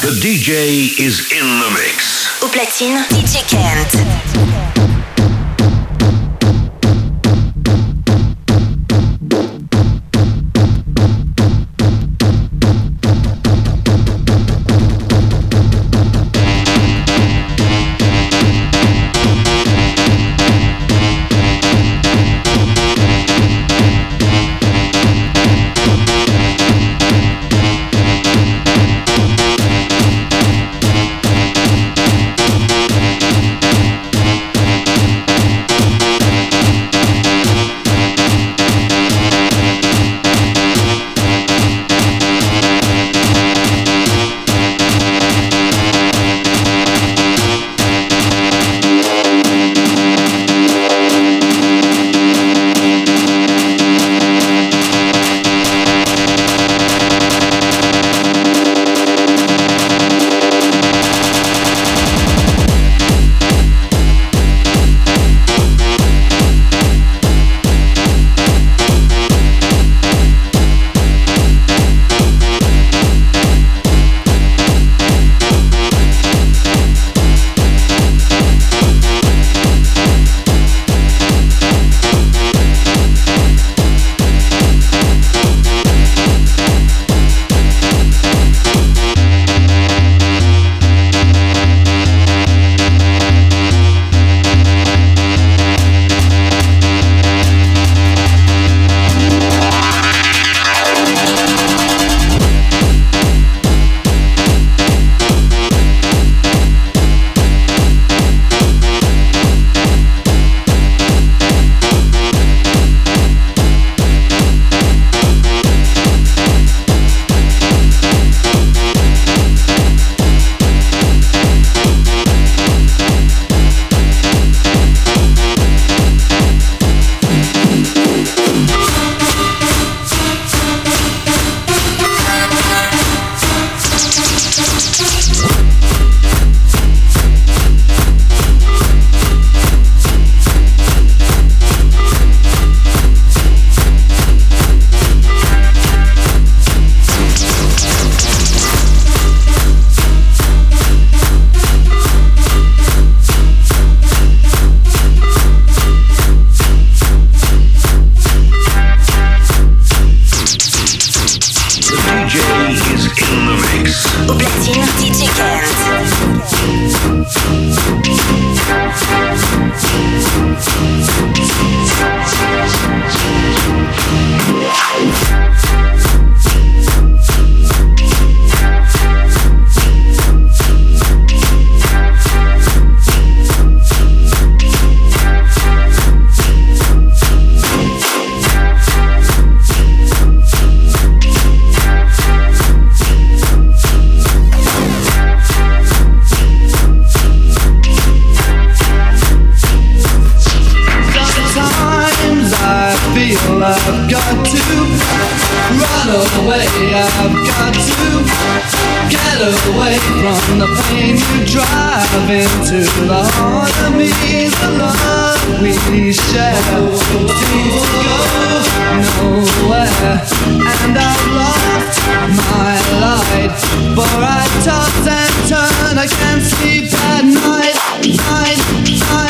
The DJ is in the mix. Au platine, DJ Kent. Ken is in the mix. Au DJ Kent. I've been too long to be the love we share. Things go nowhere, and I've lost my light. For I toss and turn, I can't sleep at night, night, night.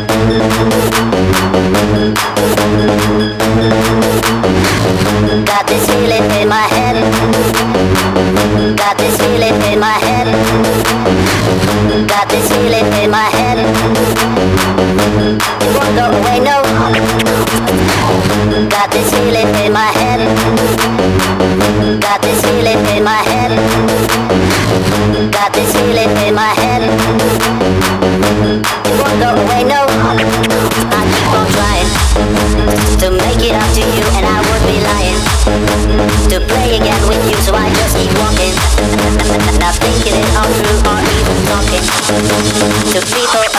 Los gritos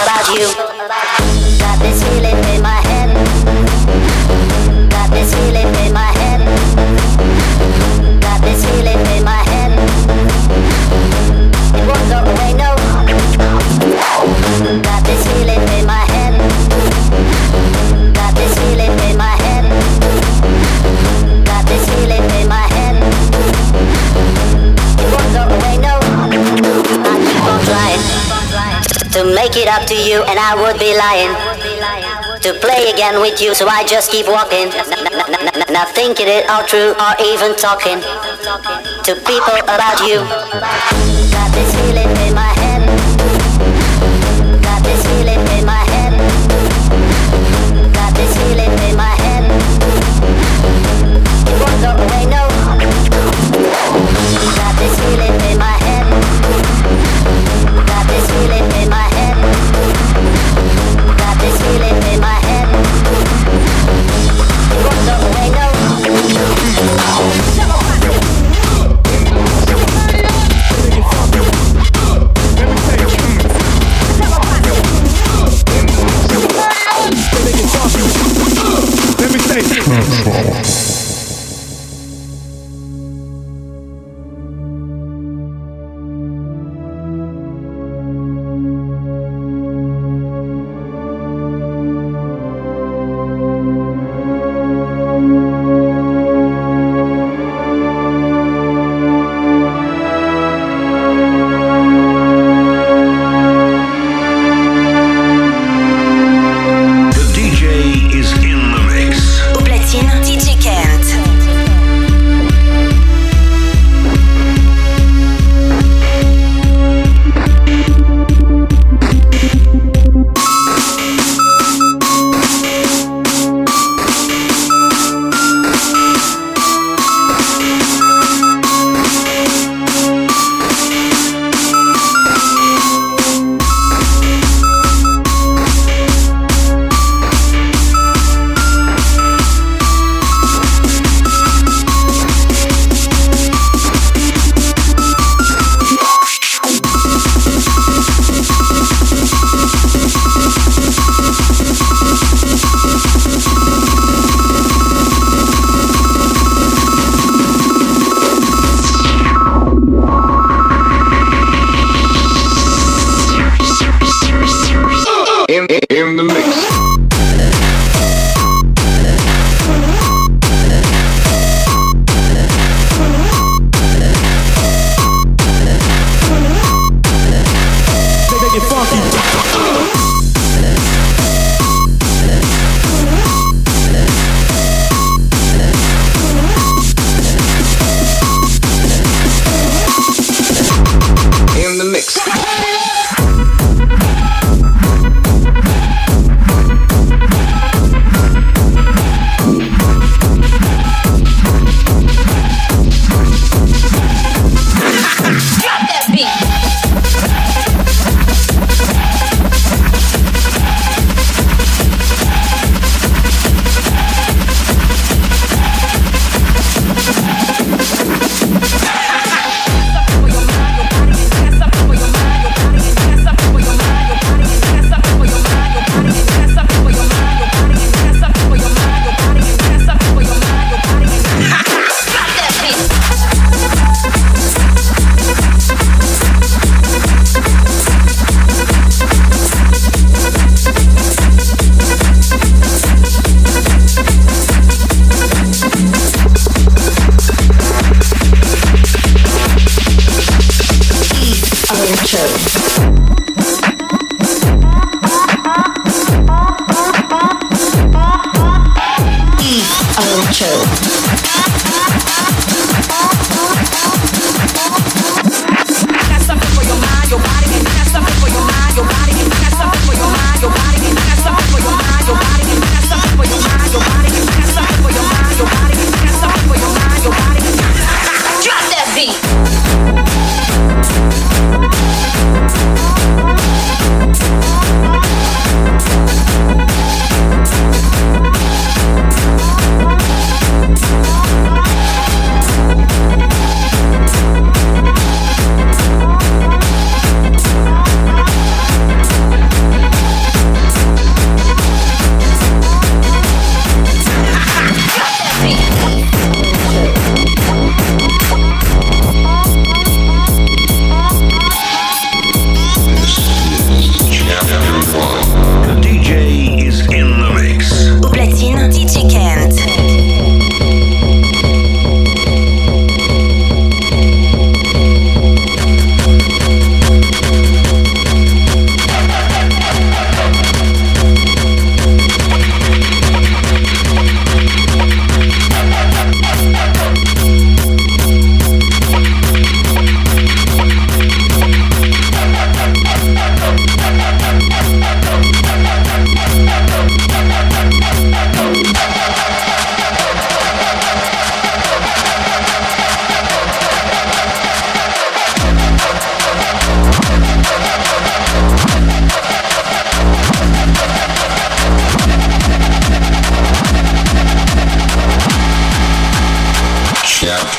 it up to you, and I would be lying to play again with you. So I just keep walking, not thinking it all true, or even talking to people about you. Got this feeling in my control.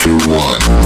Field One.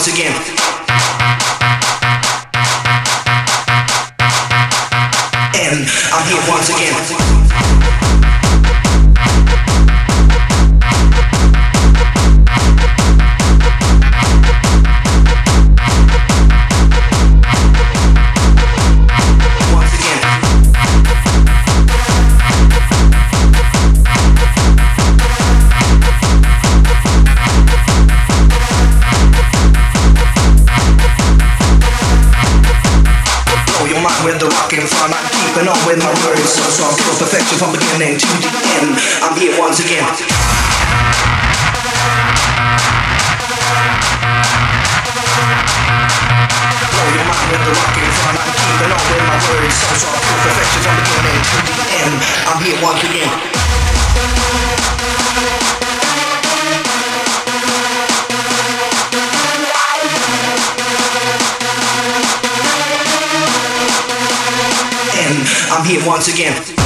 Once again. Perfection from beginning to the end. I'm here once again. I'm here once again.